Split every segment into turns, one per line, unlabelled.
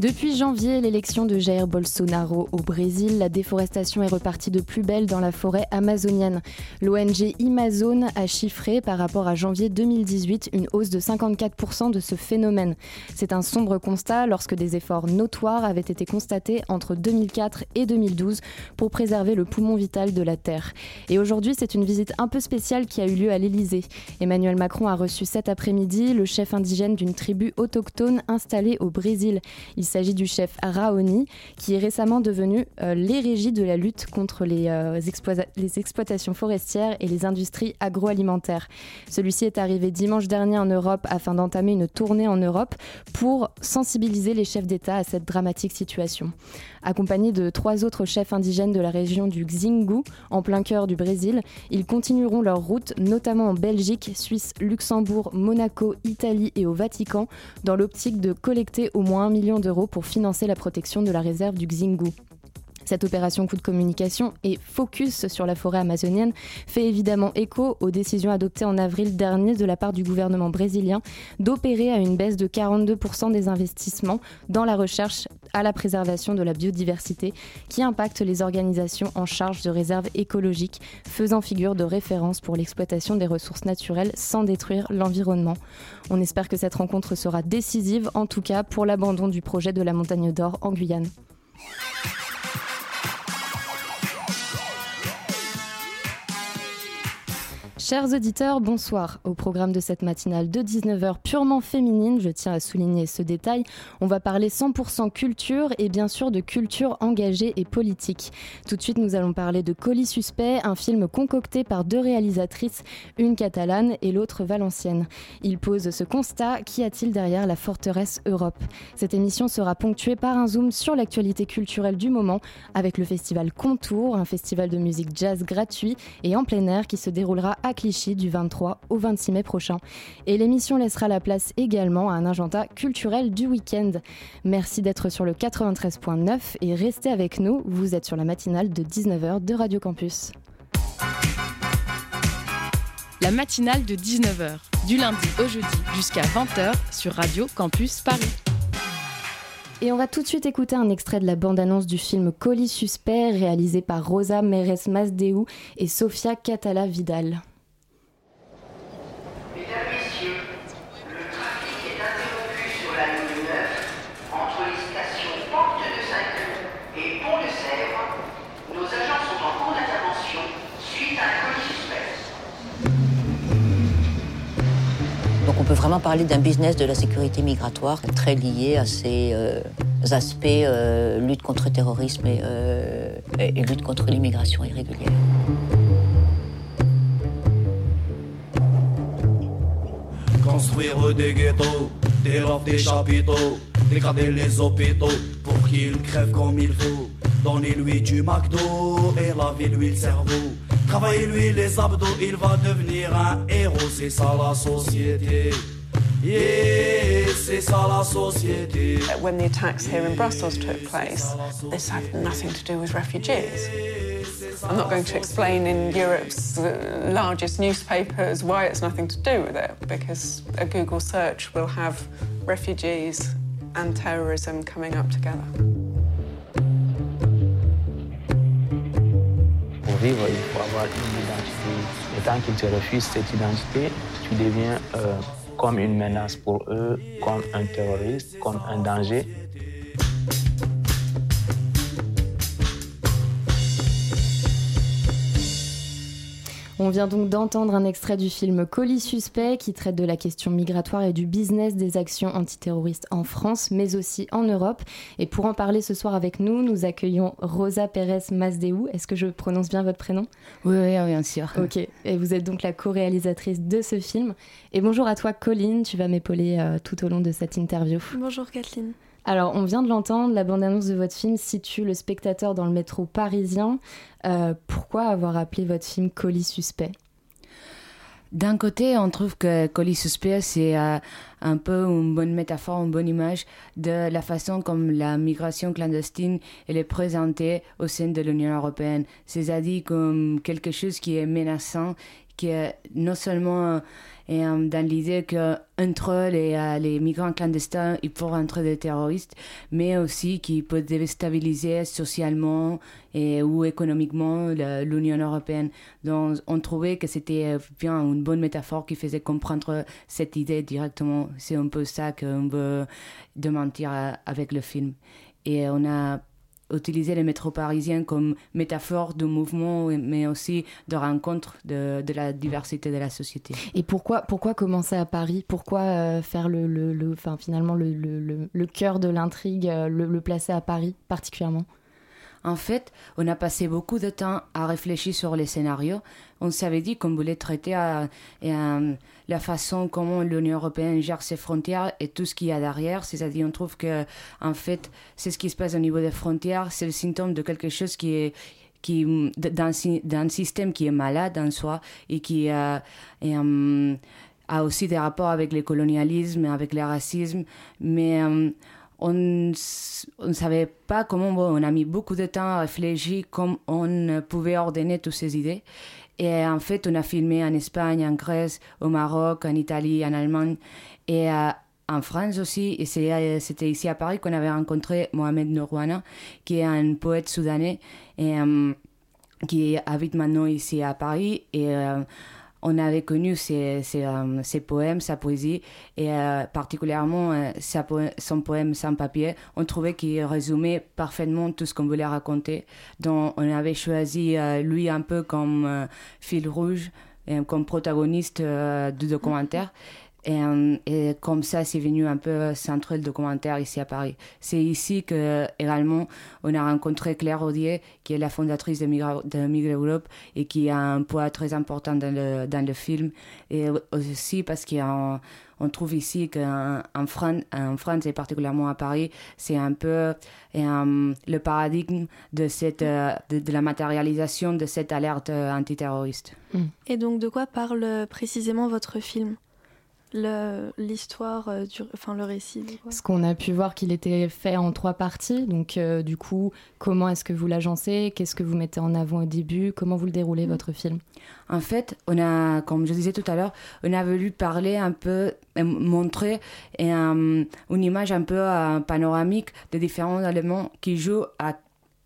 Depuis janvier, l'élection de Jair Bolsonaro au Brésil, la déforestation est repartie de plus belle dans la forêt amazonienne. L'ONG Amazon a chiffré par rapport à janvier 2018 une hausse de 54% de ce phénomène. C'est un sombre constat lorsque des efforts notoires avaient été constatés entre 2004 et 2012 pour préserver le poumon vital de la Terre. Et aujourd'hui, c'est une visite un peu spéciale qui a eu lieu à l'Élysée. Emmanuel Macron a reçu cet après-midi le chef indigène d'une tribu autochtone installée au Brésil. Il s'agit du chef Raoni, qui est récemment devenu euh, l'érigie de la lutte contre les, euh, les, exploitations forestières et les industries agroalimentaires. Celui-ci est arrivé dimanche dernier en Europe afin d'entamer une tournée en Europe pour sensibiliser les chefs d'État à cette dramatique situation. Accompagné de trois autres chefs indigènes de la région du Xingu, en plein cœur du Brésil, ils continueront leur route, notamment en Belgique, Suisse, Luxembourg, Monaco, Italie et au Vatican, dans l'optique de collecter au moins un million pour financer la protection de la réserve du Xingu. Cette opération coup de communication et focus sur la forêt amazonienne fait évidemment écho aux décisions adoptées en avril dernier de la part du gouvernement brésilien d'opérer à une baisse de 42% des investissements dans la recherche à la préservation de la biodiversité qui impacte les organisations en charge de réserves écologiques, faisant figure de référence pour l'exploitation des ressources naturelles sans détruire l'environnement. On espère que cette rencontre sera décisive, en tout cas pour l'abandon du projet de la montagne d'or en Guyane. Chers auditeurs, bonsoir. Au programme de cette matinale de 19h purement féminine, je tiens à souligner ce détail, on va parler 100% culture et bien sûr de culture engagée et politique. Tout de suite, nous allons parler de Colis Suspect, un film concocté par deux réalisatrices, une catalane et l'autre valencienne. Il pose ce constat, qu'y a-t-il derrière la forteresse Europe? Cette émission sera ponctuée par un zoom sur l'actualité culturelle du moment avec le festival Contour, un festival de musique jazz gratuit et en plein air qui se déroulera à Clichy du 23 au 26 mai prochain. Et l'émission laissera la place également à un agenda culturel du week-end. Merci d'être sur le 93.9 et restez avec nous. Vous êtes sur la matinale de 19h de Radio Campus.
La matinale de 19h, du lundi au jeudi jusqu'à 20h sur Radio Campus Paris.
Et on va tout de suite écouter un extrait de la bande-annonce du film Colis Suspect, réalisé par Rosa Meres Masdeu et Sofia Catala Vidal.
Vraiment parler d'un business de la sécurité migratoire très lié à ces euh, aspects euh, lutte contre le terrorisme euh, et, lutte contre l'immigration irrégulière.
Construire des ghettos, des lofts, des chapiteaux, dégrader les hôpitaux pour qu'ils crèvent comme il faut. Donnez-lui du McDo et lavez-lui le cerveau. Travaillez-lui les abdos, il va devenir un héros, c'est ça la société. C'est ça la société.
When the attacks here in Brussels took place, this had nothing to do with refugees. I'm not going to explain in Europe's uh, largest newspapers why it's nothing to do with it, because a Google search will have refugees and terrorism coming up together.
Vivre, il faut avoir une identité. Et tant qu'ils te refusent cette identité, tu deviens euh, comme une menace pour eux, comme un terroriste, comme un danger.
On vient donc d'entendre un extrait du film Colis Suspect qui traite de la question migratoire et du business des actions antiterroristes en France, mais aussi en Europe. Et pour en parler ce soir avec nous, nous accueillons Rosa Pérez Masdeu. Est-ce que je prononce bien votre prénom?
Oui, oui, bien sûr.
Ok. Et vous êtes donc la co-réalisatrice de ce film. Et bonjour à toi, Colline. Tu vas m'épauler euh, tout au long de cette interview.
Bonjour, Kathleen.
Alors, on vient de l'entendre, la bande-annonce de votre film situe le spectateur dans le métro parisien. Euh, pourquoi avoir appelé votre film Colis suspect?
D'un côté, on trouve que Colis suspect, c'est euh, un peu une bonne métaphore, une bonne image de la façon comme la migration clandestine est présentée au sein de l'Union européenne. C'est-à-dire comme quelque chose qui est menaçant, qui est non seulement et euh, dans l'idée qu'entre les, euh, les migrants clandestins, il faut rentrer des terroristes, mais aussi qui peut déstabiliser socialement et, ou économiquement l'Union européenne. Donc on trouvait que c'était euh, bien une bonne métaphore qui faisait comprendre cette idée directement. C'est un peu ça qu'on veut démentir avec le film. Et on a utiliser les métros parisiens comme métaphore de mouvement, mais aussi de rencontre de, la diversité de la société.
Et pourquoi, pourquoi commencer à Paris? Pourquoi euh, faire le, le, le finalement le, le, le cœur de l'intrigue, euh, le, placer à Paris particulièrement?
En fait, on a passé beaucoup de temps à réfléchir sur les scénarios. On s'avait dit qu'on voulait traiter à, la façon comment l'Union européenne gère ses frontières et tout ce qu'il y a derrière. C'est-à-dire, on trouve que, en fait, c'est ce qui se passe au niveau des frontières, c'est le symptôme de quelque chose qui est qui d'un système qui est malade en soi et qui euh, euh, a aussi des rapports avec le colonialisme, avec le racisme, mais euh, on ne savait pas comment, on a mis beaucoup de temps à réfléchir comment on pouvait ordonner toutes ces idées. Et en fait, on a filmé en Espagne, en Grèce, au Maroc, en Italie, en Allemagne et euh, en France aussi. Et c'était ici à Paris qu'on avait rencontré Mohamed Nourouana, qui est un poète soudanais et euh, qui habite maintenant ici à Paris. Euh, on avait connu ses, euh, ses, poèmes, sa poésie, et euh, particulièrement euh, son poème sans papier. On trouvait qu'il résumait parfaitement tout ce qu'on voulait raconter. Donc on avait choisi lui un peu comme fil rouge, comme protagoniste du documentaire. Et, euh, et, comme ça, c'est venu un peu centrer le documentaire ici à Paris. C'est ici que, également, on a rencontré Claire Rodier, qui est la fondatrice de Migra, de Migra Europe et qui a un poids très important dans le, dans le film. Et aussi parce qu'on on trouve ici qu'en en France, en France et particulièrement à Paris, c'est un peu euh, le paradigme de, cette, euh, de, la matérialisation de cette alerte antiterroriste.
Et donc, de quoi parle précisément votre film? L'histoire, euh, enfin le récit
Ce qu'on a pu voir qu'il était fait en trois parties. Donc, euh, du coup, comment est-ce que vous l'agencez? Qu'est-ce que vous mettez en avant au début? Comment vous le déroulez, mm. votre film?
En fait, on a, comme je disais tout à l'heure, on a voulu parler un peu, montrer une image un peu panoramique de différents éléments qui jouent à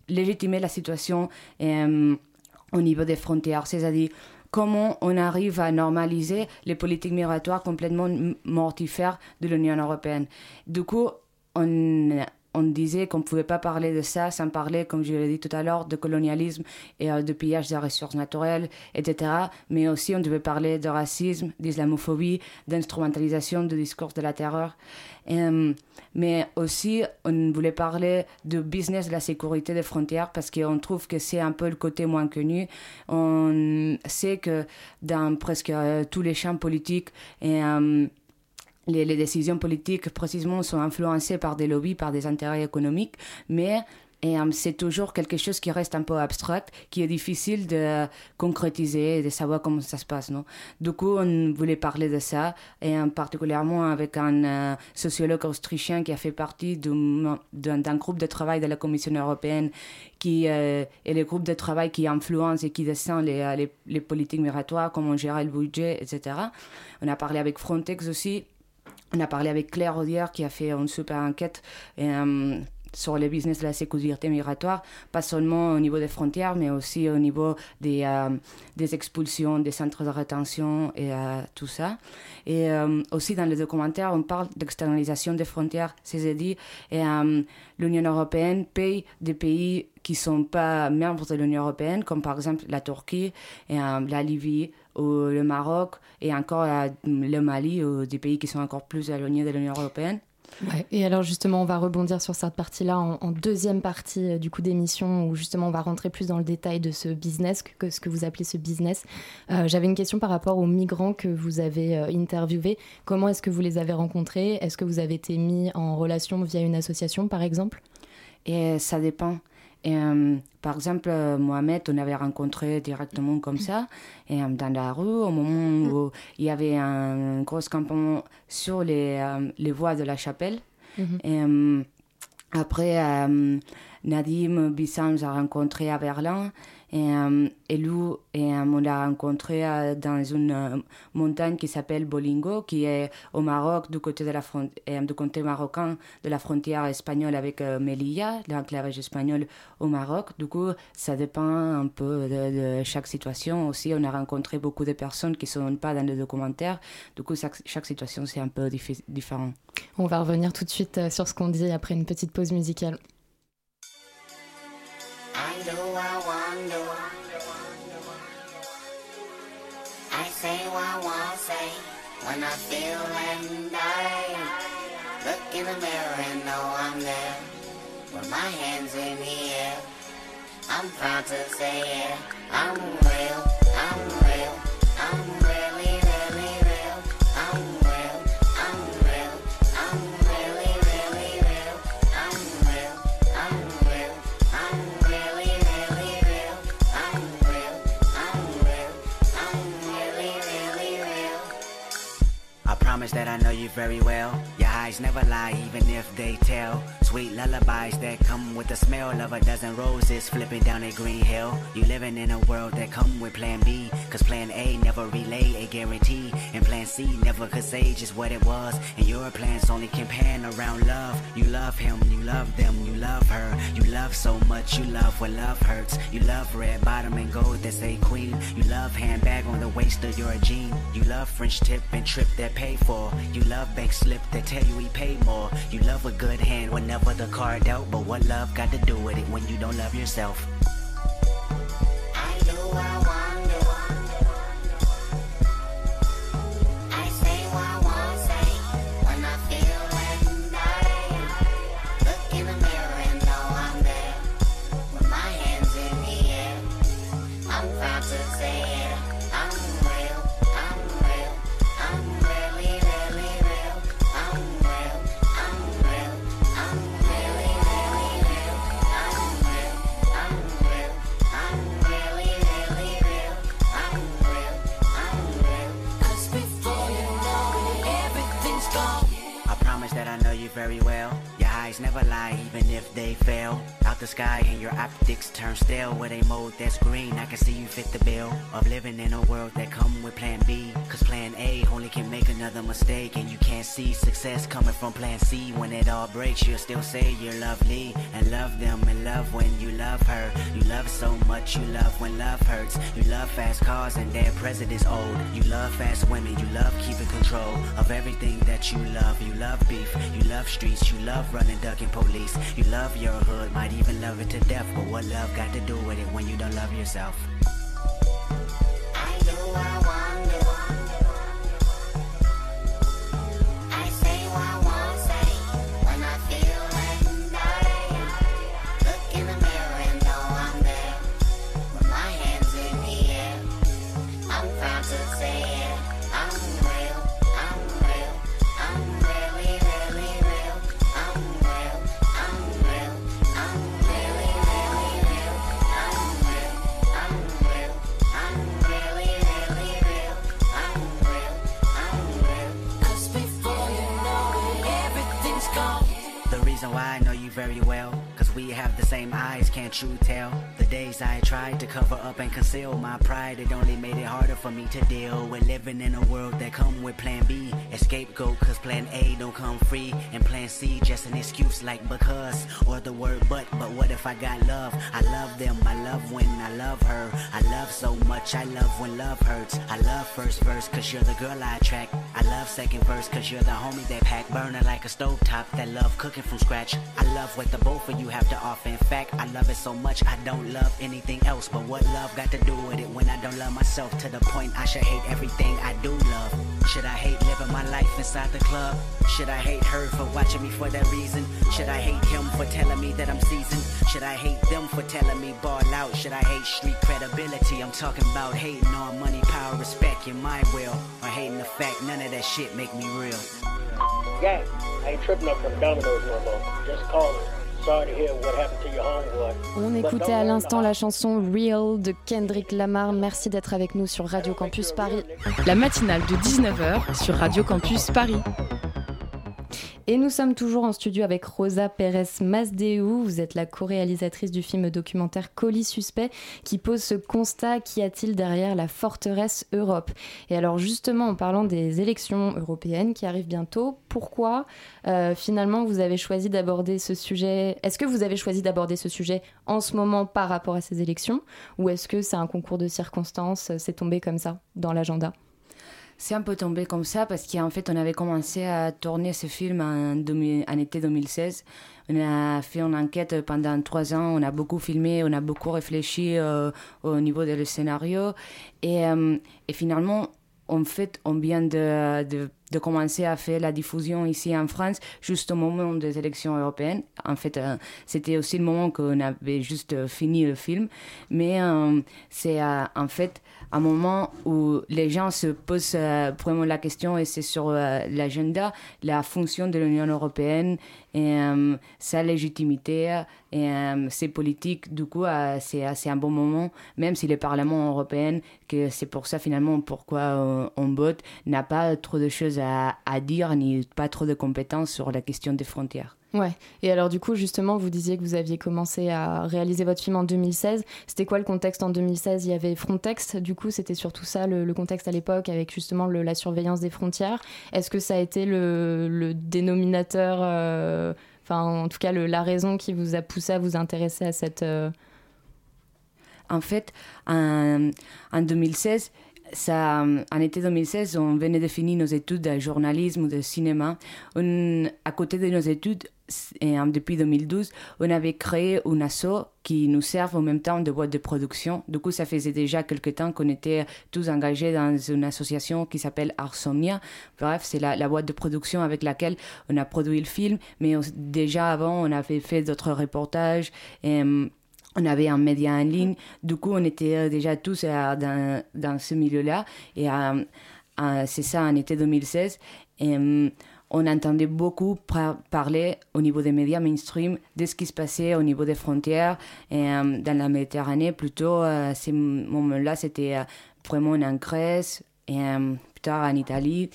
légitimer la situation au niveau des frontières. C'est-à-dire, comment on arrive à normaliser les politiques migratoires complètement mortifères de l'Union européenne. Du coup, on, on disait qu'on ne pouvait pas parler de ça sans parler, comme je l'ai dit tout à l'heure, de colonialisme et euh, de pillage des ressources naturelles, etc. Mais aussi, on devait parler de racisme, d'islamophobie, d'instrumentalisation du discours de la terreur. Mais aussi, on voulait parler du business de la sécurité des frontières parce qu'on trouve que c'est un peu le côté moins connu. On sait que dans presque euh, tous les champs politiques, les, décisions politiques, précisément, sont influencées par des lobbies, par des intérêts économiques, mais euh, c'est toujours quelque chose qui reste un peu abstract, qui est difficile de concrétiser et de savoir comment ça se passe. Non? Du coup, on voulait parler de ça, et particulièrement avec un euh, sociologue autrichien qui a fait partie d'un groupe de travail de la Commission européenne, qui est le groupe de travail qui influence et qui descend les, les, les politiques migratoires, comment gérer le budget, etc. On a parlé avec Frontex aussi on a parlé avec Claire Rodière qui a fait une super enquête euh, sur le business de la sécurité migratoire, pas seulement au niveau des frontières, mais aussi au niveau des, euh, expulsions, des centres de rétention et euh, tout ça. Et aussi dans le documentaire, on parle d'externalisation des frontières, c'est-à-dire l'Union européenne paye des pays qui ne sont pas membres de l'Union européenne, comme par exemple la Turquie et la Libye ou le Maroc et encore le Mali ou des pays qui sont encore plus éloignés de l'Union européenne.
et alors justement, on va rebondir sur cette partie-là en, deuxième partie euh, du coup d'émission où justement on va rentrer plus dans le détail de ce business, que, ce que vous appelez ce business. Euh, j'avais une question par rapport aux migrants que vous avez euh, interviewés. Comment est-ce que vous les avez rencontrés? Est-ce que vous avez été mis en relation via une association par exemple?
Et ça dépend. Et, par exemple, Mohamed, on avait rencontré directement comme ça, et, dans la rue, au moment où il y avait un gros campement sur les, les voies de la chapelle. Mhm. Et, après, Nadim Bissam a rencontré à Berlin et, euh, et lui, et, on l'a rencontré euh, dans une euh, montagne qui s'appelle Bolingo, qui est au Maroc, du côté, de la du côté marocain de la frontière espagnole avec Melilla, l'enclavage espagnol au Maroc. Du coup, ça dépend un peu de, chaque situation. Aussi, on a rencontré beaucoup de personnes qui ne sont pas dans les documentaires. Du coup, chaque, chaque situation, c'est un peu différent.
On va revenir tout de suite sur ce qu'on dit après une petite pause musicale. I know I wonder. I say what I want say when I feel and I look in the mirror and know I'm there with my hands in the air. I'm proud to say it. I'm real. I know you very well. Your eyes never lie, even if they tell. Sweet lullabies that come with the smell of a dozen roses flipping down a green hill. You living in a world that come with plan B. Cause plan A never relay a guarantee. And plan C never could say just what it was. And your plans only can pan around love. You love him, you love them, you love her. You love so much, you love what love hurts. You love red bottom and gold that say queen. You love handbag on the waist of your jean. You love French tip and trip that pay for. You love bank slip that tell you he pay more. You love a good hand whenever the card dealt, but what love got to do with it when you don't love yourself? Very well. Eyes never lie, even if they fail. Out the sky and your optics turn stale with a mode that's green. I can see you fit the bill of living in a world that come with plan B. Cause plan A only can make another mistake. And you can't see success coming from plan C. When it all breaks, you'll still say you're lovely and love them and love when you love her. You love so much, you love when love hurts. You love fast cars and their president's old. You love fast women, you love keeping control of everything that you love. You love beef, you love streets, you love running, ducking police. You love your hood, might even love it to death. But what love got to do with it when you don't love yourself? true tale. I tried to cover up and conceal my pride, it only made it harder for me to deal with living in a world that come with plan B. Escape go cause plan A don't come free. And plan C just an excuse like because or the word but. But what if I got love? I love them, I love when I love her. I love so much, I love when love hurts. I love first verse cause you're the girl I attract. I love second verse cause you're the homie that pack. Burner like a stove top that love cooking from scratch. I love what the both of you have to offer. In fact, I love it so much I don't love anything else. But what love got to do with it when I don't love myself to the point I should hate everything I do love? Should I hate living my life inside the club? Should I hate her for watching me for that reason? Should I hate him for telling me that I'm seasoned? Should I hate them for telling me ball out? Should I hate street credibility? I'm talking about hating on money, power, respect, in my will. Or hating the fact none of that shit make me real.
Yeah, I ain't tripping up from Domino's no more. Just call Sorry
On écoutait à l'instant la chanson Real de Kendrick Lamar. Merci d'être avec nous sur Radio Campus Paris.
La matinale de 19h sur Radio Campus Paris.
Et nous sommes toujours en studio avec Rosa Pérez Masdeu. Vous êtes la co-réalisatrice du film documentaire Colis Suspect qui pose ce constat qu'y a-t-il derrière la forteresse Europe? Et alors justement en parlant des élections européennes qui arrivent bientôt, pourquoi euh, finalement vous avez choisi d'aborder ce sujet? Est-ce que vous avez choisi d'aborder ce sujet en ce moment par rapport à ces élections? Ou est-ce que c'est un concours de circonstances, c'est tombé comme ça dans l'agenda?
C'est un peu tombé comme ça parce qu'en fait, on avait commencé à tourner ce film en, été 2016. On a fait une enquête pendant trois ans, on a beaucoup filmé, on a beaucoup réfléchi euh, au niveau du scénario. Et, euh, et, finalement, en fait, on vient de, commencer à faire la diffusion ici en France, juste au moment des élections européennes. En fait, euh, c'était aussi le moment qu'on avait juste fini le film. Mais c'est en fait un moment où les gens se posent euh, vraiment la question, et c'est sur euh, l'agenda, la fonction de l'Union européenne et euh, sa légitimité et ses politiques. Du coup, c'est un bon moment, même si le Parlement européen, que c'est pour ça finalement pourquoi on vote, n'a pas trop de choses à dire ni pas trop de compétences sur la question des frontières.
Ouais. Et alors du coup, justement, vous disiez que vous aviez commencé à réaliser votre film en 2016. C'était quoi le contexte en 2016 Il y avait Frontex. Du coup, c'était surtout ça le, contexte à l'époque, avec justement la surveillance des frontières. Est-ce que ça a été le, dénominateur, euh, enfin en tout cas la raison qui vous a poussé à vous intéresser à cette euh...
En fait, en, en 2016, en été 2016, on venait de finir nos études de journalisme ou de cinéma. À côté de nos études, et depuis 2012, on avait créé une asso qui nous sert en même temps de boîte de production. Du coup, ça faisait déjà quelques temps qu'on était tous engagés dans une association qui s'appelle Arsomnia. Bref, c'est la, boîte de production avec laquelle on a produit le film, mais déjà avant, on avait fait d'autres reportages. Et, on avait un média en ligne. Du coup, on était déjà tous dans, dans ce milieu-là. Et c'est ça, en été 2016. Et, on entendait beaucoup parler au niveau des médias mainstream de ce qui se passait au niveau des frontières et, euh, dans la Méditerranée. Plutôt, euh, à ces moments-là, c'était euh, vraiment en Grèce et plus tard en Italie.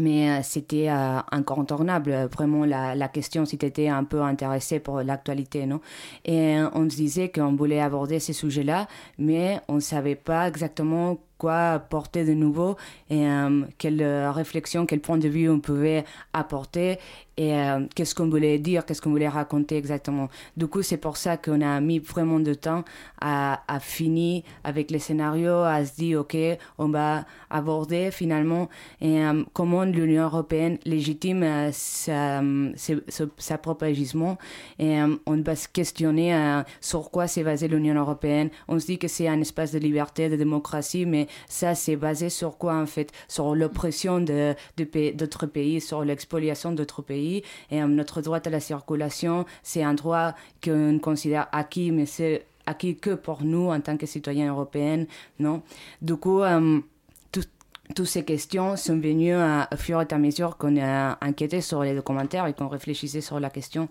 Mais c'était incontournable, vraiment, la, la question, si tu étais un peu intéressé pour l'actualité, non? Et on se disait qu'on voulait aborder ces sujets-là, mais on ne savait pas exactement quoi apporter de nouveau et euh, quelle réflexion, quel point de vue on pouvait apporter et euh, qu'est-ce qu'on voulait dire, qu'est-ce qu'on voulait raconter exactement. Du coup, c'est pour ça qu'on a mis vraiment de temps à, finir avec les scénarios, à se dire, OK, on va aborder finalement euh, comment l'Union européenne légitime euh, sa, sa, sa, et on va se questionner sur quoi s'est basée l'Union européenne. On se dit que c'est un espace de liberté, de démocratie, mais ça, c'est basé sur quoi en fait? Sur l'oppression d'autres de, de, pays, sur l'expoliation d'autres pays. Et euh, notre droit à la circulation, c'est un droit qu'on considère acquis, mais c'est acquis que pour nous en tant que citoyens européens, non? Du coup, euh, toutes ces questions sont venues à, à fur et à mesure qu'on a enquêté sur les documentaires et qu'on réfléchissait sur la question.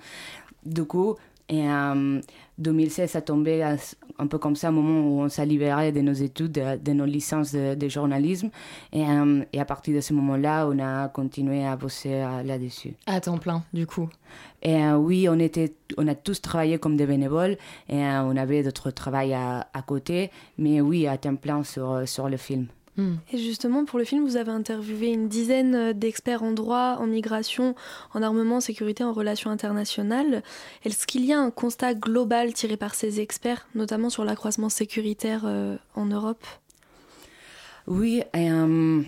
Du coup, et en 2016, ça tombait un peu comme ça, au moment où on s'est libéré de nos études, de, nos licences de, journalisme. Et, euh, et, à partir de ce moment-là, on a continué à bosser euh, là-dessus.
À temps plein, du coup.
Et euh, oui, on, était, on a tous travaillé comme des bénévoles et on avait d'autres travail à, à, côté. Mais oui, à temps plein sur, sur le film.
Et justement, pour le film, vous avez interviewé une dizaine euh, d'experts en droit, en migration, en armement, sécurité, en relations internationales. Est-ce qu'il y a un constat global tiré par ces experts, notamment sur l'accroissement sécuritaire euh, en Europe?
Oui, euh,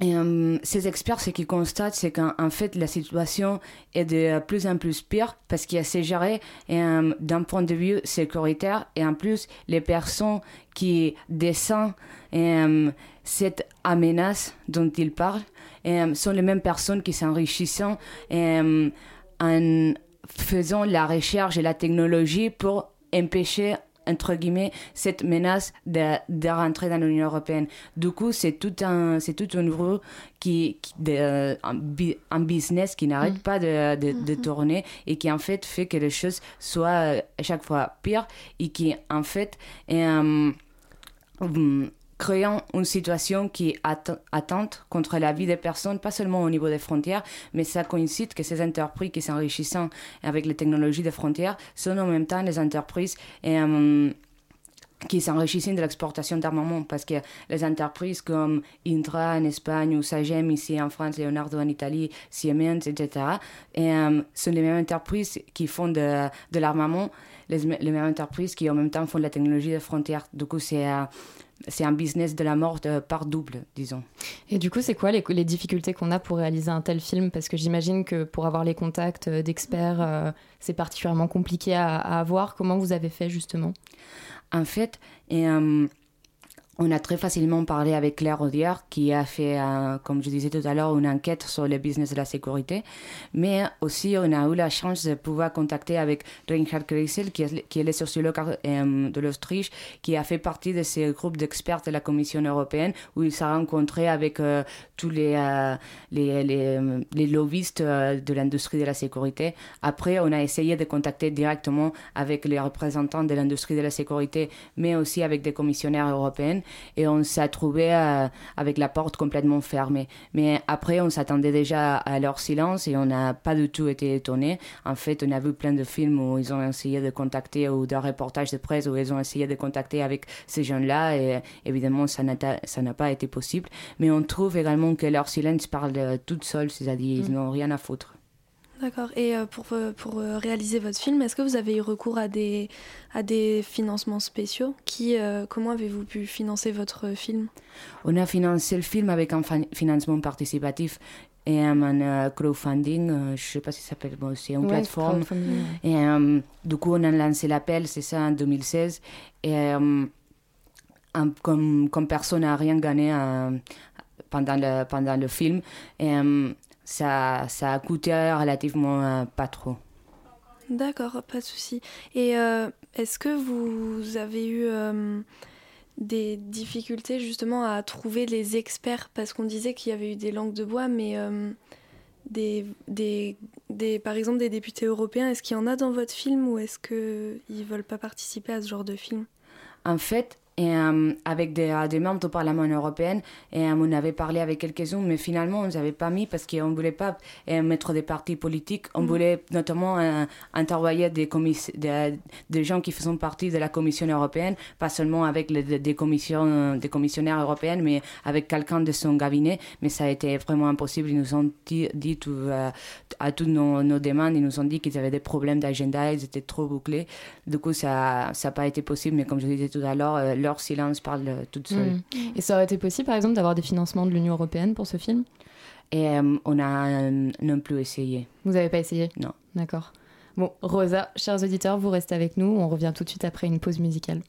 Et euh, ces experts, ce qu'ils constatent, c'est qu'en fait, la situation est de plus en plus pire parce qu'il y a ces géré euh, d'un point de vue sécuritaire et en plus, les personnes qui descendent euh, cette menace dont ils parlent sont les mêmes personnes qui s'enrichissent en faisant la recherche et la technologie pour empêcher entre guillemets cette menace de, de rentrer dans l'Union européenne. Du coup, c'est tout un c'est tout un qui, qui de, un, business qui n'arrête
Mm.
pas de, de, de tourner et qui en fait fait que les choses soient euh, à chaque fois pires et qui en fait euh, hum, créant une situation qui est atte- attente contre la vie des personnes, pas seulement au niveau des frontières, mais ça coïncide que ces entreprises qui s'enrichissent avec les technologies des frontières sont en même temps les entreprises euh, qui s'enrichissent de l'exportation d'armement parce que les entreprises comme Indra en Espagne ou Sagem ici en France, Leonardo en Italie, Siemens, etc., et, euh, sont les mêmes entreprises qui font de, les, les mêmes entreprises qui en même temps font de la technologie des frontières. Du coup, c'est euh, c'est un business de la mort de par double, disons.
Et du coup, c'est quoi les, les difficultés qu'on a pour réaliser un tel film? Parce que j'imagine que pour avoir les contacts euh, d'experts, euh, c'est particulièrement compliqué à, à avoir. Comment vous avez fait justement?
En fait, et, euh, on a très facilement parlé avec Claire Audiard, qui a fait, euh, comme je disais tout à l'heure, une enquête sur le business de la sécurité. Mais aussi, on a eu la chance de pouvoir contacter avec Reinhard Kreisel, qui est, qui est le sociologue euh, de l'Autriche, qui a fait partie de ces groupes d'experts de la Commission européenne, où il s'est rencontré avec euh, tous les, les, les, les lobbyistes de l'industrie de la sécurité. Après, on a essayé de contacter directement avec les représentants de l'industrie de la sécurité, mais aussi avec des commissionnaires européens et on s'est trouvé euh, avec la porte complètement fermée. Mais après, on s'attendait déjà à leur silence et on n'a pas du tout été étonné. En fait, on a vu plein de films où ils ont essayé de contacter ou de reportages de presse où ils ont essayé de contacter avec ces jeunes-là et évidemment, ça n'a pas été possible. Mais on trouve également que leur silence parle de toute seule, c'est-à-dire ils
Mm.
n'ont rien à foutre.
D'accord. Et euh, pour, euh, pour euh, réaliser votre film, est-ce que vous avez eu recours à des, à des financements spéciaux? Qui, euh, Comment avez-vous pu financer votre film?
On a financé le film avec un fin- financement participatif et un euh, crowdfunding, euh, je ne sais pas si ça s'appelle, bon, c'est une
Ouais,
plateforme.
crowdfunding,
Et euh, du coup, on a lancé l'appel, c'est ça, en 2016. Et euh, un- comme, comme personne n'a rien gagné euh, pendant, le, pendant le film, et, euh, ça, ça a coûté relativement euh, pas trop.
D'accord, pas de souci. Et euh, est-ce que vous avez eu euh, des difficultés justement à trouver les experts? Parce qu'on disait qu'il y avait eu des langues de bois, mais euh, des, des, des, par exemple des députés européens, est-ce qu'il y en a dans votre film ou est-ce qu'ils ne veulent pas participer à ce genre de film?
En fait, et, euh, avec des, des membres du Parlement européen, et, euh, on avait parlé avec quelques-uns, mais finalement, on ne avait pas mis parce qu'on ne voulait pas euh, mettre des partis politiques. On
Mhm.
voulait notamment interroger des, des, des gens qui font partie de la Commission européenne, pas seulement avec les, des, commissions, des commissionnaires européens, mais avec quelqu'un de son cabinet. Mais ça a été vraiment impossible. Ils nous ont dit, dit tout, à toutes nos, nos demandes, ils nous ont dit qu'ils avaient des problèmes d'agenda, ils étaient trop bouclés. Du coup, ça n'a pas été possible, mais comme je disais tout à l'heure, leur silence parle euh, toute seule.
Mm. Et ça aurait été possible, par exemple, d'avoir des financements de l'Union européenne pour ce film?
Et euh, on a euh, non plus essayé.
Vous n'avez pas essayé?
Non.
D'accord. Bon, Rosa, chers auditeurs, vous restez avec nous. On revient tout de suite après une pause musicale.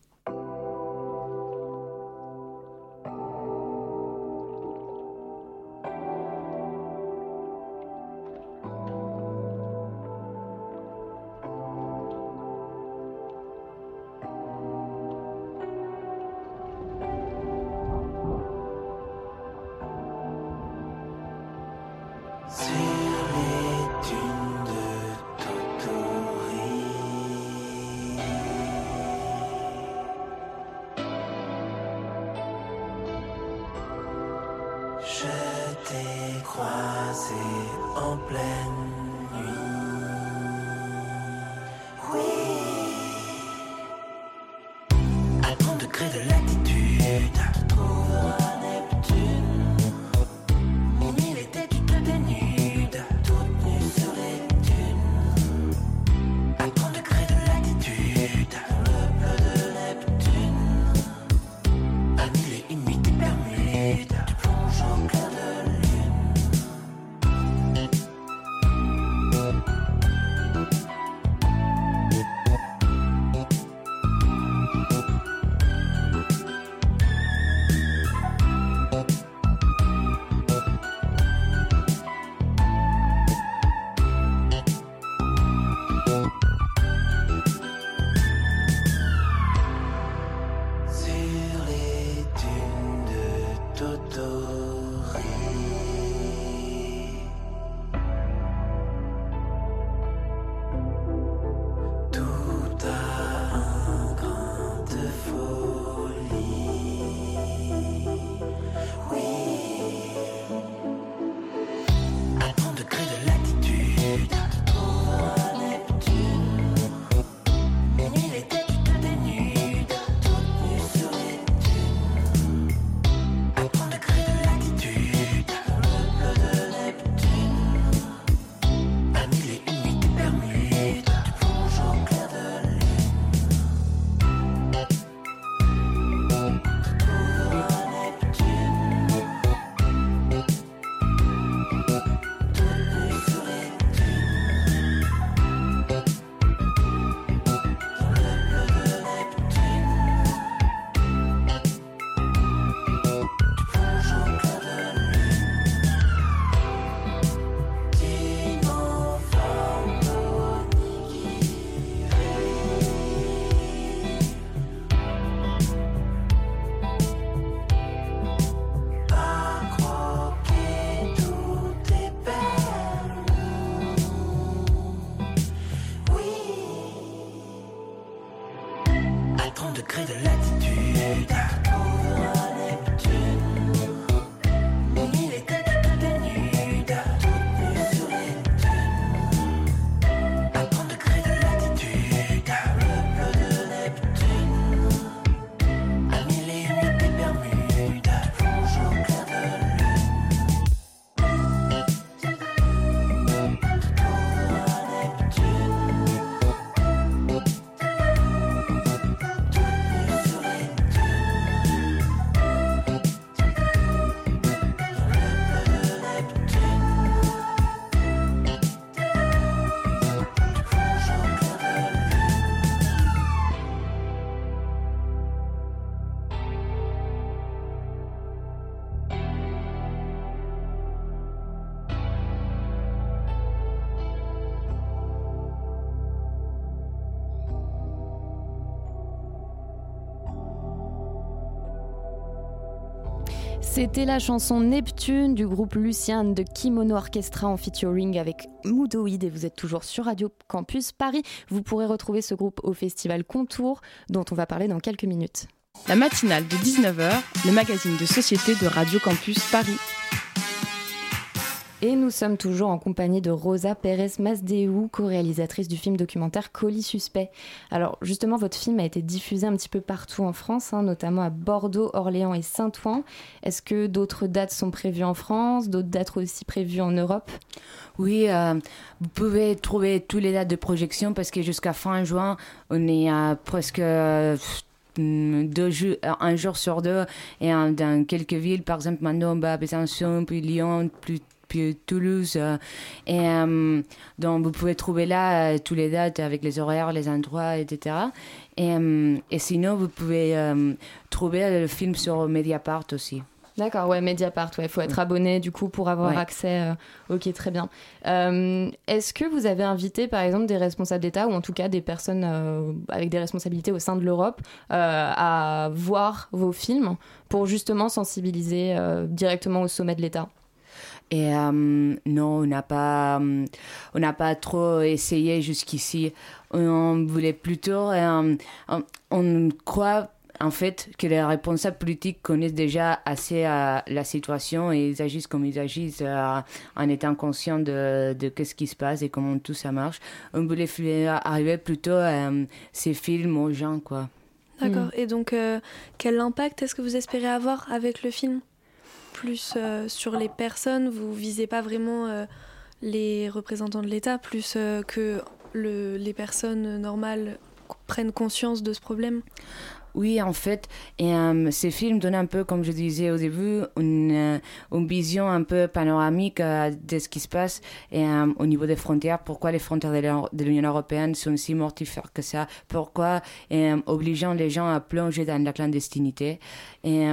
C'était la chanson Neptune du groupe Luciane de Kimono Orchestra en featuring avec Moodoid et vous êtes toujours sur Radio Campus Paris. Vous pourrez retrouver ce groupe au festival Contour dont on va parler dans quelques minutes.
La matinale de 19h, le magazine de société de Radio Campus Paris.
Et nous sommes toujours en compagnie de Rosa Pérez Masdeu, co-réalisatrice du film documentaire Colis Suspect. Alors justement, votre film a été diffusé un petit peu partout en France, hein, notamment à Bordeaux, Orléans et Saint-Ouen. Est-ce que d'autres dates sont prévues en France, d'autres dates aussi prévues en Europe?
Oui, euh, vous pouvez trouver toutes les dates de projection parce que jusqu'à fin juin, on est à presque... Euh, deux jours, un jour sur deux et dans quelques villes, par exemple maintenant on va puis Lyon, plus puis Toulouse. Euh, et euh, donc, vous pouvez trouver là euh, tous les dates avec les horaires, les endroits, etc. Et, et sinon, vous pouvez trouver le film sur Mediapart aussi.
D'accord, ouais, Mediapart, il faut être abonné du coup pour avoir accès. ok, très bien. Est-ce que vous avez invité par exemple des responsables d'État ou en tout cas des personnes avec des responsabilités au sein de l'Europe à voir vos films pour justement sensibiliser directement au sommet de l'État?
Et euh, non, on n'a pas, euh, on n'a pas trop essayé jusqu'ici. On voulait plutôt, euh, on, croit en fait que les responsables politiques connaissent déjà assez la situation et ils agissent comme ils agissent en étant conscients de, de ce qui se passe et comment tout ça marche. On voulait arriver plutôt à ces films aux gens, quoi.
D'accord. Et donc, quel impact est-ce que vous espérez avoir avec le film? Plus euh, sur les personnes, vous visez pas vraiment euh, les représentants de l'État, plus euh, que le, les personnes normales prennent conscience de ce problème.
Oui, en fait, et, ces films donnent un peu, comme je disais au début, une, une vision un peu panoramique de ce qui se passe. Et, au niveau des frontières. Pourquoi les frontières de l'Union européenne sont si mortifères que ça? Pourquoi obligeant les gens à plonger dans la clandestinité? Et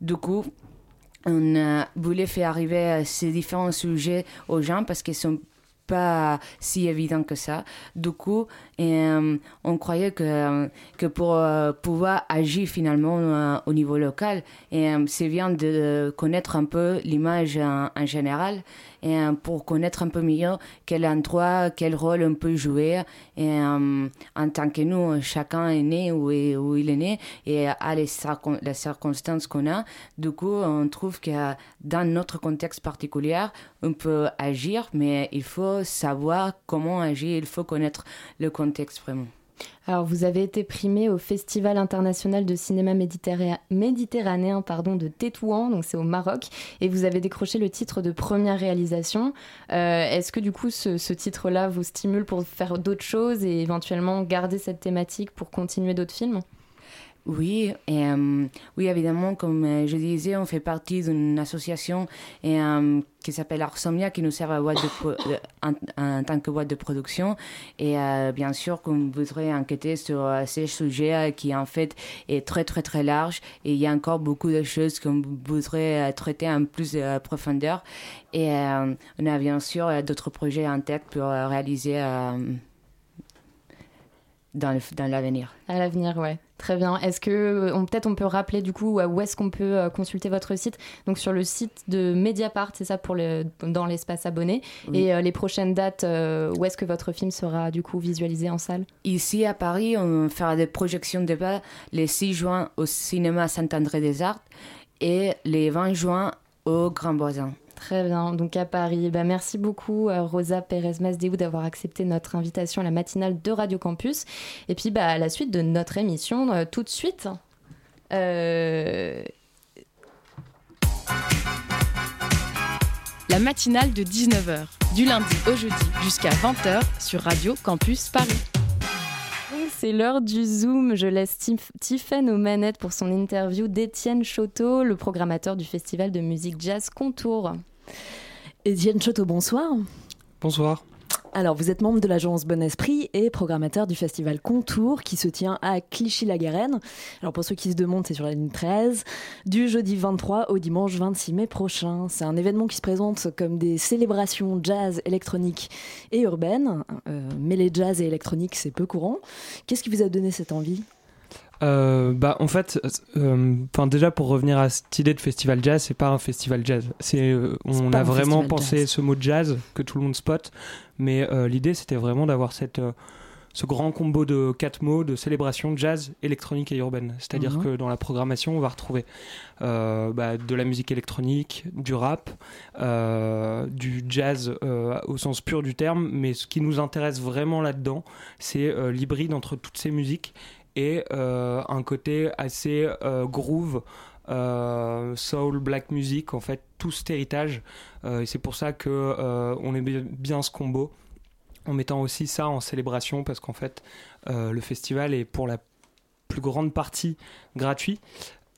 du coup, on voulait faire arriver ces différents sujets aux gens parce qu'ils sont pas si évidents que ça. Du coup, euh, on croyait que, que pour euh, pouvoir agir finalement euh, au niveau local, c'est bien de connaître un peu l'image en, général et pour connaître un peu mieux quel endroit, quel rôle on peut jouer. Et en tant que nous, chacun est né où, où il est né et à les, les circonstances qu'on a. Du coup, on trouve que dans notre contexte particulier, on peut agir, mais il faut savoir comment agir, il faut connaître le contexte
alors, vous avez été primé au Festival international de cinéma méditerranéen pardon, de Tétouan, donc c'est au Maroc, et vous avez décroché le titre de première réalisation. Euh, est-ce que du coup, ce, ce titre-là vous stimule pour faire d'autres choses et éventuellement garder cette thématique pour continuer d'autres films?
Oui, euh, oui, évidemment, comme euh, je disais, on fait partie d'une association et, euh, qui s'appelle Arsomia, qui nous sert à de en, tant que boîte de production. Et bien sûr, qu'on voudrait enquêter sur ces sujets qui, en fait, est très, très, très large. Et il y a encore beaucoup de choses qu'on voudrait traiter en plus de profondeur. Et on a bien sûr d'autres projets en tête pour réaliser dans, dans l'avenir.
À l'avenir, ouais. Très bien. Est-ce que peut-être on peut rappeler du coup où est-ce qu'on peut consulter votre site? Donc sur le site de Mediapart, c'est ça pour le dans l'espace abonné. Et les prochaines dates, où est-ce que votre film sera du coup visualisé en salle?
Ici à Paris, on fera des projections de débat les 6 juin au cinéma Saint-André des Arts et les 20 juin au Grand Voisin.
Très bien, donc à Paris. Bah, merci beaucoup euh, Rosa Pérez Masdéou d'avoir accepté notre invitation à la matinale de Radio Campus. Et puis bah, à la suite de notre émission, euh, tout de suite. Euh,
la matinale de 19h, du lundi au jeudi jusqu'à 20h sur Radio Campus Paris.
C'est l'heure du Zoom. Je laisse Tiffen aux manettes pour son interview d'Étienne Choteau, le programmateur du festival de musique jazz Contour.
Étienne Choteau, bonsoir.
Bonsoir.
Alors, vous êtes membre de l'agence Bon Esprit et programmateur du festival Contour qui se tient à Clichy-la-Garenne. Alors, pour ceux qui se demandent, c'est sur la ligne 13, du jeudi 23 au dimanche 26 mai prochain. C'est un événement qui se présente comme des célébrations jazz, électronique et urbaine. Euh, mêler jazz et électronique, c'est peu courant. Qu'est-ce qui vous a donné cette envie?
Euh, bah en fait, euh, enfin déjà pour revenir à cette idée de festival jazz, c'est pas un festival jazz. C'est on a vraiment pensé ce mot jazz que tout le monde spot, mais l'idée c'était vraiment d'avoir cette ce grand combo de quatre mots de célébration jazz, électronique et urbaine. C'est-à-dire mhm. que dans la programmation, on va retrouver euh, bah, de la musique électronique, du rap, euh, du jazz euh, au sens pur du terme, mais ce qui nous intéresse vraiment là-dedans, c'est l'hybride entre toutes ces musiques et un côté assez groove. soul, black music, en fait, tout cet héritage. et c'est pour ça que on aime bien ce combo en mettant aussi ça en célébration parce qu'en fait euh, le festival est pour la plus grande partie gratuit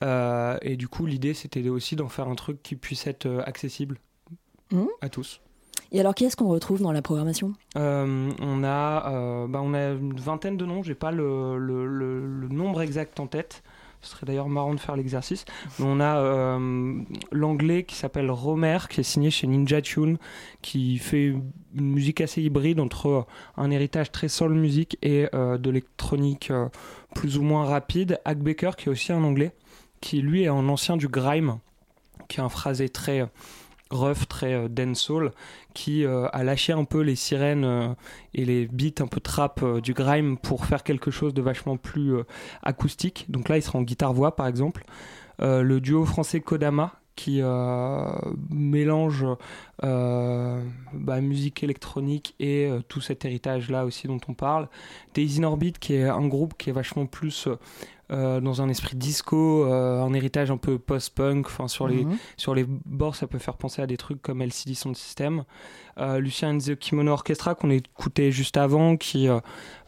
euh, et du coup l'idée c'était aussi d'en faire un truc qui puisse être euh, accessible mmh. à tous.
Et alors, qui est-ce qu'on retrouve dans la programmation?
On, a, bah, on a une vingtaine de noms, j'ai pas le, nombre exact en tête, ce serait d'ailleurs marrant de faire l'exercice. On a euh, l'anglais qui s'appelle Romer, qui est signé chez Ninja Tune, qui fait une musique assez hybride entre un héritage très soul music et euh, de l'électronique euh, plus ou moins rapide. Hack Baker, qui est aussi un anglais, qui lui est un ancien du grime, qui a un phrasé très rough, très euh, dancehall, qui euh, a lâché un peu les sirènes euh, et les beats un peu trap du grime pour faire quelque chose de vachement plus acoustique. Donc là, il sera en guitare-voix, par exemple. le duo français Kodama, qui mélange bah, musique électronique et tout cet héritage là aussi dont on parle. Daisy Orbit qui est un groupe qui est vachement plus euh, dans un esprit disco, euh, un héritage un peu post-punk. Enfin, sur les mhm. sur les bords, ça peut faire penser à des trucs comme LCD Sound System. Euh, Lucien and the Kimono Orchestra qu'on écoutait juste avant, qui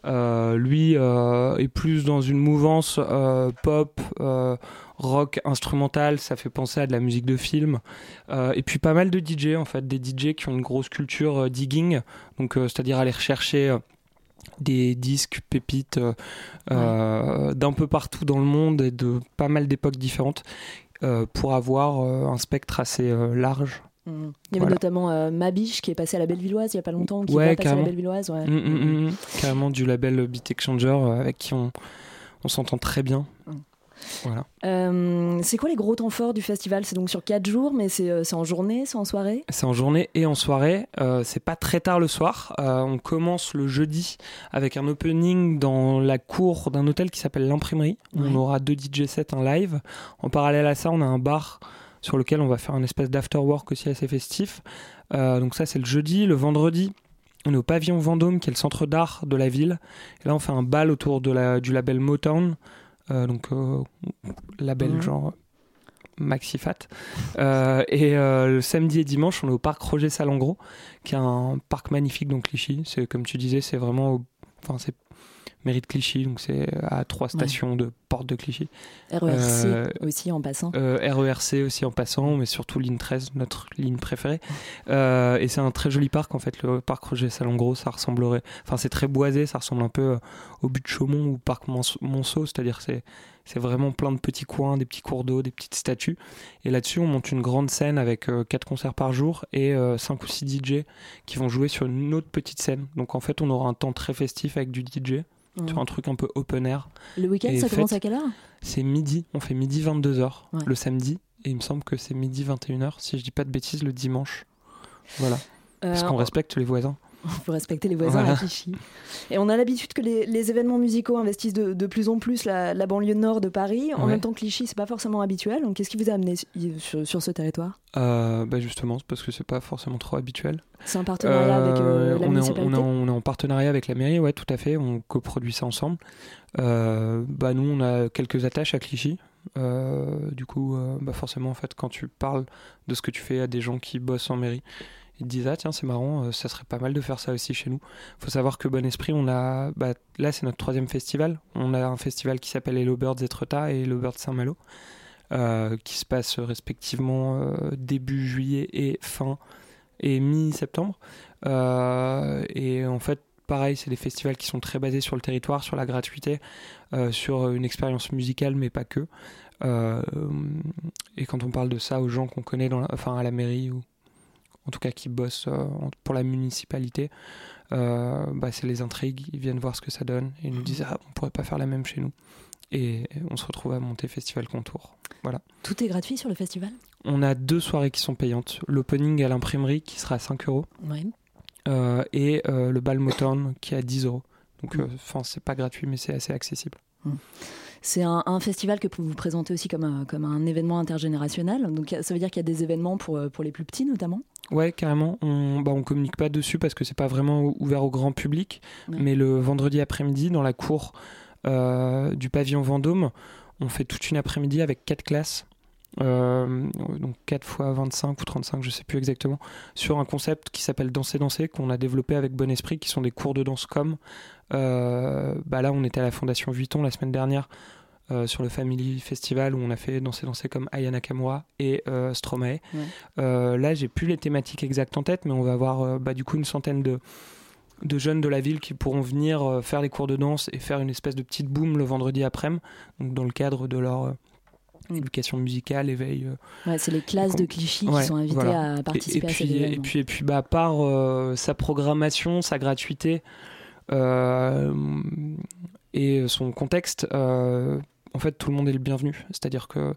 lui est plus dans une mouvance pop. rock instrumental, ça fait penser à de la musique de film. et puis pas mal de DJ en fait, des DJ qui ont une grosse culture digging, donc c'est-à-dire aller rechercher des disques pépites euh, euh, d'un peu partout dans le monde et de pas mal d'époques différentes euh, pour avoir un spectre assez large.
Mmh. Il y avait notamment Mabiche qui est passé à la Bellevilloise il n'y a pas longtemps, qui ouais, est à la Bellevilloise. Ouais.
Mmh, mmh, carrément du label Beat Exchanger avec qui on, on s'entend très bien.
Voilà. Euh, c'est quoi les gros temps forts du festival? C'est donc sur 4 jours, mais euh, c'est en journée, c'est en soirée?
C'est en journée et en soirée. Euh, c'est pas très tard le soir. on commence le jeudi avec un opening dans la cour d'un hôtel qui s'appelle l'Imprimerie. On aura deux DJ sets en live. En parallèle à ça, on a un bar sur lequel on va faire un espèce d'afterwork aussi assez festif. donc ça, c'est le jeudi. Le vendredi, on est au pavillon Vendôme, qui est le centre d'art de la ville. Et là, on fait un bal autour de la, du label Motown. Euh, donc euh, label mhm. genre maxi fat. Euh, et le samedi et dimanche, on est au parc Roger Salengro, qui est un parc magnifique dans Clichy. C'est comme tu disais, c'est vraiment, enfin c'est mairie de Clichy, donc c'est à trois stations de porte de Clichy.
RERC aussi en passant.
RERC aussi en passant, mais surtout ligne 13, notre ligne préférée. et c'est un très joli parc en fait, le parc Roger Salengro, ça ressemblerait, enfin c'est très boisé, ça ressemble un peu au but de Chaumont ou parc Monceau, c'est-à-dire c'est C'est vraiment plein de petits coins, des petits cours d'eau, des petites statues. Et là-dessus, on monte une grande scène avec euh, quatre concerts par jour et euh, cinq ou six DJ qui vont jouer sur une autre petite scène. Donc en fait, on aura un temps très festif avec du DJ.
Mhm.
Sur un truc un peu open air.
Le week-end, ça commence à quelle heure?
C'est midi. On fait midi 22h
Ouais.
le samedi. Et il me semble que c'est midi 21h, si je dis pas de bêtises, le dimanche. Voilà. Parce
Euh,
qu'on respecte les voisins.
Il faut respecter les voisins
Voilà.
à Clichy. Et on a l'habitude que les, les événements musicaux investissent de, de plus en plus la, la banlieue nord de Paris. En
Ouais.
même temps, Clichy, c'est pas forcément habituel. Donc, qu'est-ce qui vous a amené sur, sur ce territoire?
Euh, bah justement, parce que c'est pas forcément trop habituel.
C'est un partenariat avec, euh, la
on, est en,
municipalité
on, est en, on est en partenariat avec la mairie, ouais, tout à fait. On coproduit ça ensemble. Euh, bah nous, on a quelques attaches à Clichy. Euh, du coup, euh, bah forcément, en fait, quand tu parles de ce que tu fais à des gens qui bossent en mairie, te disent ah tiens c'est marrant, euh, ça serait pas mal de faire ça aussi chez nous. Faut savoir que Bon Esprit, on a, bah, là c'est notre troisième festival. On a un festival qui s'appelle Hello Birds Etretat et Hello Birds Saint-Malo. euh, qui se passe respectivement euh, début juillet et fin et mi-septembre. Et en fait, pareil, c'est des festivals qui sont très basés sur le territoire, sur la gratuité, sur une expérience musicale, mais pas que. Et quand on parle de ça aux gens qu'on connaît enfin, à la mairie ou en tout cas qui bossent euh, pour la municipalité, euh, bah, c'est les intrigues, ils viennent voir ce que ça donne et ils nous disent ah, on pourrait pas faire la même chez nous. Et on se retrouve à monter Festival Contour. Voilà.
Tout est gratuit sur le festival?
On a deux soirées qui sont payantes. L'opening à l'imprimerie qui sera à 5 euros.
Ouais.
Euh, et euh, le bal Motown qui est à 10 euros. Donc, euh, enfin, c'est pas gratuit, mais c'est assez accessible.
C'est un, un festival que vous présentez aussi comme un, comme un événement intergénérationnel. Donc, ça veut dire qu'il y a des événements pour, euh, pour les plus petits, notamment?
Ouais, carrément. On, bah, on communique pas dessus parce que c'est pas vraiment ou- ouvert au grand public.
Ouais.
Mais le vendredi après-midi, dans la cour euh, du pavillon Vendôme, on fait toute une après-midi avec quatre classes. Euh, donc 4 fois 25 ou 35, je sais plus exactement, sur un concept qui s'appelle Danser Danser, qu'on a développé avec Bon Esprit, qui sont des cours de danse comme. Euh, bah là, on était à la Fondation Vuitton la semaine dernière euh, sur le Family Festival où on a fait Danser Danser comme Aya Nakamura et Stromae.
Ouais.
Là, j'ai plus les thématiques exactes en tête, mais on va avoir bah, du coup une centaine de, de jeunes de la ville qui pourront venir faire les cours de danse et faire une espèce de petite boom le vendredi après-midi, donc dans le cadre de leur éducation musicale, éveil. euh,
Ouais, c'est les classes de Clichy qui sont invitées
voilà.
à participer
et, et
à
puis, et puis, et puis bah, à part euh, sa programmation, sa gratuité euh, et son contexte, euh, en fait, tout le monde est le bienvenu. C'est-à-dire que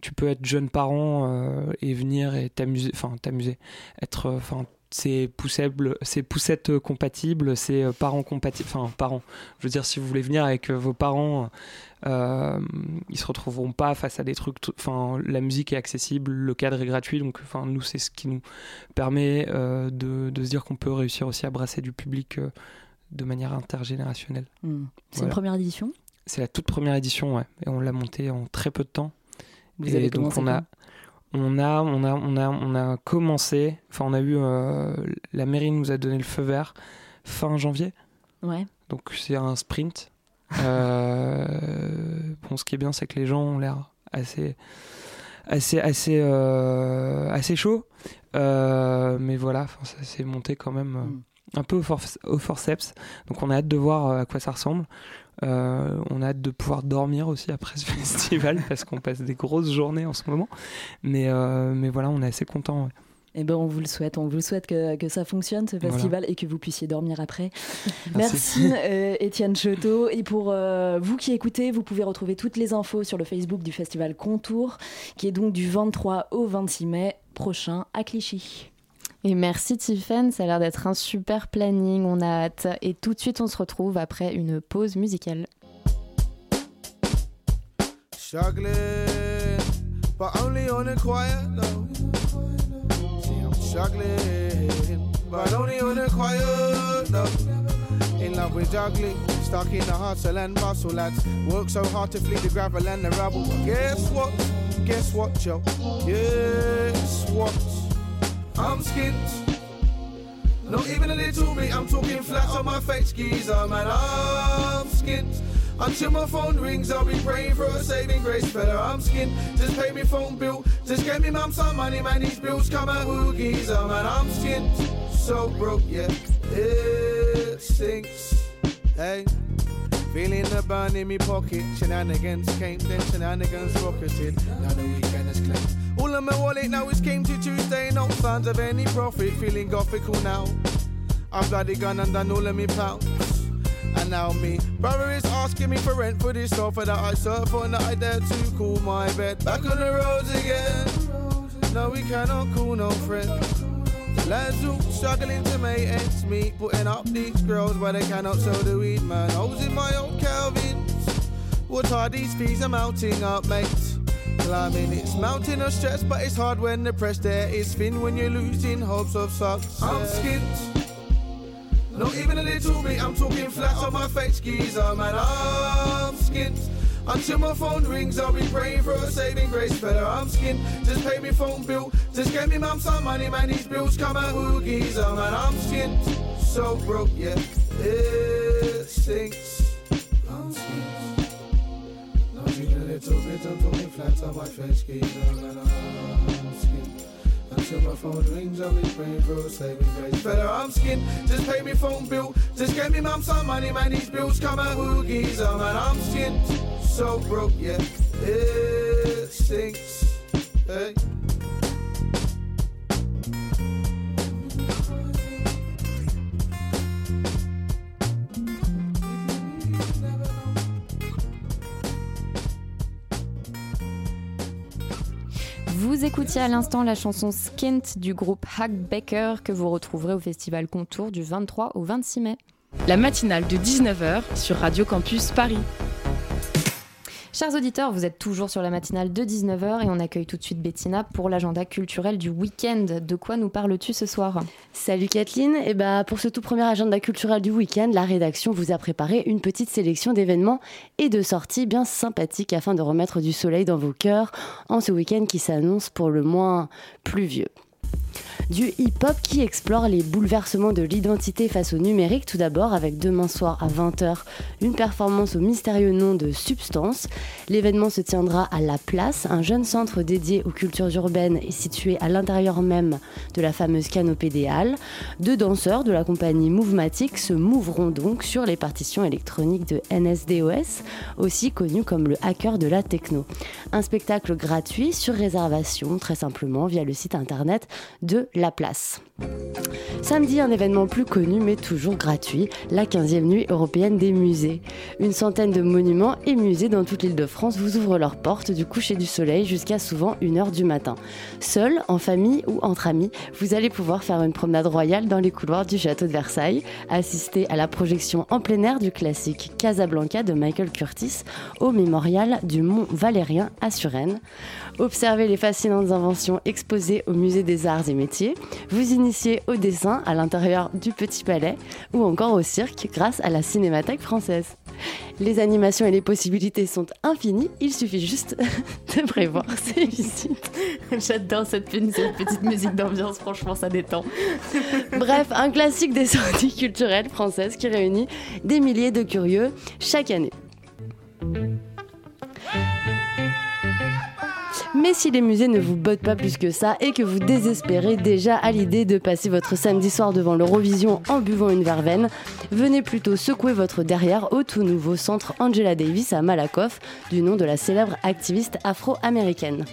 tu peux être jeune parent et venir et t'amuser, enfin t'amuser, être, enfin c'est poussable, c'est poussette compatible, c'est euh, parents compatibles, enfin parents. Je veux dire, si vous voulez venir avec euh, vos parents, euh, ils se retrouveront pas face à des trucs. Enfin, la musique est accessible, le cadre est gratuit, donc enfin nous c'est ce qui nous permet euh, de, de se dire qu'on peut réussir aussi à brasser du public euh, de manière intergénérationnelle.
Hmm. C'est
Voilà.
une première édition?
C'est la toute première édition, ouais. Et on l'a montée en très peu de temps.
Vous
et
avez
donc
commencé
on a,
quand?
On a, on a, on a, on a commencé. Enfin, on a eu euh, la mairie nous a donné le feu vert fin janvier.
Ouais.
Donc c'est un sprint. Euh, bon, ce qui est bien, c'est que les gens ont l'air assez, assez, assez, euh, assez chaud. Mais voilà, ça s'est monté quand même euh, un peu au, force- au forceps. Donc on a hâte de voir euh, à quoi ça ressemble. Euh, on a hâte de pouvoir dormir aussi après ce festival parce qu'on passe des grosses journées en ce moment. Mais, euh, mais voilà, on est assez content.
Eh ben, on vous le souhaite, on vous le souhaite que, que ça fonctionne ce
Voilà.
festival et que vous puissiez dormir après.
Merci.
Merci euh, Étienne Choteau. Et pour euh, vous qui écoutez, vous pouvez retrouver toutes les infos sur le Facebook du festival Contour, qui est donc du 23 au 26 mai prochain à Clichy.
Et merci Tiffen, ça a l'air d'être un super planning, on a hâte. Et tout de suite, on se retrouve après une pause musicale.
Struggling, but only on a quiet note. See, I'm struggling, but only on a quiet note. In love with juggling, stuck in the hustle and bustle, lads. Work so hard to flee the gravel and the rubble. Guess what? Guess what, Joe? Guess what? I'm skint. Not even a little bit, I'm talking flat on my face, geezer, man. I'm skint. Until my phone rings, I'll be praying for a saving grace, fella. I'm skint. Just pay me phone bill. Just get me mum some money, man. These bills come out, ooh, geezer, man. I'm skint. So broke, yeah. It stinks. Hey. Feeling the burn in me pocket. Shenanigans came, then shenanigans rocketed. Now the weekend is claimed. All in my wallet now it's came to Tuesday. No signs of any profit. Feeling gothical now. I've bloody gone and done all of me pounds. And now me brother is asking me for rent for this sofa that I surf on that I dare to call my bed. Back on the roads again. No, we cannot call no friend. The lads who struggling to make ends meet, putting up these girls where they cannot sell the weed, man. Was in my old Calvins. What are these fees I'm mounting up, mate? Climbing, it's mountain of stress, but it's hard when the press there is thin when you're losing hopes of success. I'm skint. Not even a little bit, I'm talking flat on my face, geezer, man. I'm skint. Until my phone rings, I'll be praying for a saving grace, fella. I'm skint. Just pay me phone bill. Just get me mum some money, man. These bills come out, ooh, geezer, man. I'm skint. So broke, yeah. It stinks. I'm skint. Little bit, I'm talking flat on my geezer, man. I'm skint. Until my phone rings, I'll be praying for a saving grace. Fella, I'm skint, just pay me phone bill. Just get me mum some money, man. These bills come out, ooh, geezer, man. I'm skint. So broke, yeah. It stinks. Hey.
Vous écoutiez à l'instant la chanson Skint du groupe Hack Baker que vous retrouverez au festival Contour du 23 au 26 mai.
La matinale de 19h sur Radio Campus Paris.
Chers auditeurs, vous êtes toujours sur la matinale de 19h et on accueille tout de suite Bettina pour l'agenda culturel du week-end. De quoi nous parles-tu ce soir?
Salut Kathleen, et bah pour ce tout premier agenda culturel du week-end, la rédaction vous a préparé une petite sélection d'événements et de sorties bien sympathiques afin de remettre du soleil dans vos cœurs en ce week-end qui s'annonce pour le moins pluvieux du hip-hop qui explore les bouleversements de l'identité face au numérique. Tout d'abord, avec demain soir à 20h, une performance au mystérieux nom de Substance. L'événement se tiendra à La Place, un jeune centre dédié aux cultures urbaines et situé à l'intérieur même de la fameuse canopée des Halles. Deux danseurs de la compagnie Movematic se mouveront donc sur les partitions électroniques de NSDOS, aussi connu comme le hacker de la techno. Un spectacle gratuit sur réservation, très simplement via le site internet de La Place. Samedi, un événement plus connu mais toujours gratuit, la 15e nuit européenne des musées. Une centaine de monuments et musées dans toute l'île de France vous ouvrent leurs portes du coucher du soleil jusqu'à souvent 1h du matin. Seul, en famille ou entre amis, vous allez pouvoir faire une promenade royale dans les couloirs du château de Versailles, assister à la projection en plein air du classique Casablanca de Michael Curtis au mémorial du Mont Valérien à Suresnes, observer les fascinantes inventions exposées au musée des arts et métiers, initier au dessin à l'intérieur du Petit Palais ou encore au cirque grâce à la Cinémathèque française. Les animations et les possibilités sont infinies, il suffit juste de prévoir ces visites.
J'adore cette, cette petite musique d'ambiance, franchement ça détend.
Bref, un classique des sorties culturelles françaises qui réunit des milliers de curieux chaque année. Mais si les musées ne vous bottent pas plus que ça et que vous désespérez déjà à l'idée de passer votre samedi soir devant l'Eurovision en buvant une verveine, venez plutôt secouer votre derrière au tout nouveau centre Angela Davis à Malakoff, du nom de la célèbre activiste afro-américaine.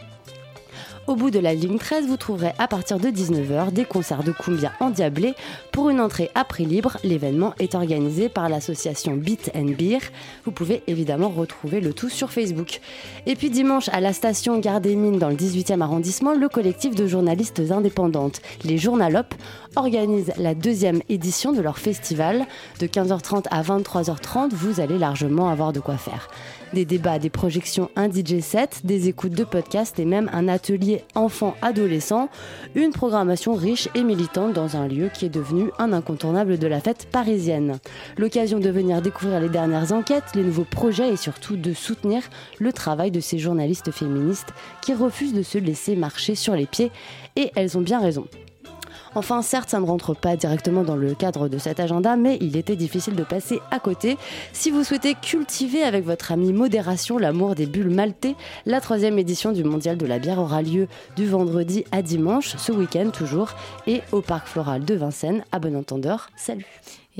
Au bout de la ligne 13, vous trouverez à partir de 19h des concerts de cumbia endiablés pour une entrée à prix libre. L'événement est organisé par l'association Beat and Beer. Vous pouvez évidemment retrouver le tout sur Facebook. Et puis dimanche, à la station Gare des Mines dans le 18e arrondissement, le collectif de journalistes indépendantes, les Journalopes, organise la deuxième édition de leur festival. De 15h30 à 23h30, vous allez largement avoir de quoi faire des débats, des projections, un DJ set, des écoutes de podcasts et même un atelier enfant-adolescent. Une programmation riche et militante dans un lieu qui est devenu un incontournable de la fête parisienne. L'occasion de venir découvrir les dernières enquêtes, les nouveaux projets et surtout de soutenir le travail de ces journalistes féministes qui refusent de se laisser marcher sur les pieds et elles ont bien raison. Enfin, certes, ça ne rentre pas directement dans le cadre de cet agenda, mais il était difficile de passer à côté. Si vous souhaitez cultiver avec votre ami modération l'amour des bulles maltais, la troisième édition du Mondial de la bière aura lieu du vendredi à dimanche, ce week-end toujours, et au Parc Floral de Vincennes. À bon entendeur, salut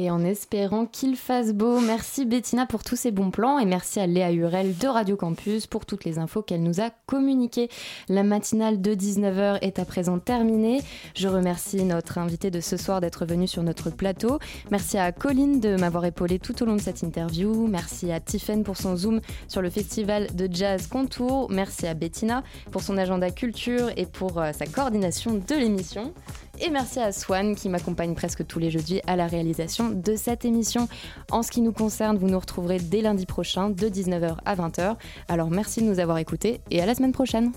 Et en espérant qu'il fasse beau, merci Bettina pour tous ces bons plans et merci à Léa Hurel de Radio Campus pour toutes les infos qu'elle nous a communiquées. La matinale de 19h est à présent terminée. Je remercie notre invité de ce soir d'être venu sur notre plateau. Merci à Colline de m'avoir épaulé tout au long de cette interview. Merci à Tiffen pour son zoom sur le festival de jazz Contour. Merci à Bettina pour son agenda culture et pour euh, sa coordination de l'émission. Et merci à Swan qui m'accompagne presque tous les jeudis à la réalisation de cette émission. En ce qui nous concerne, vous nous retrouverez dès lundi prochain de 19h à 20h. Alors merci de nous avoir écoutés et à la semaine prochaine.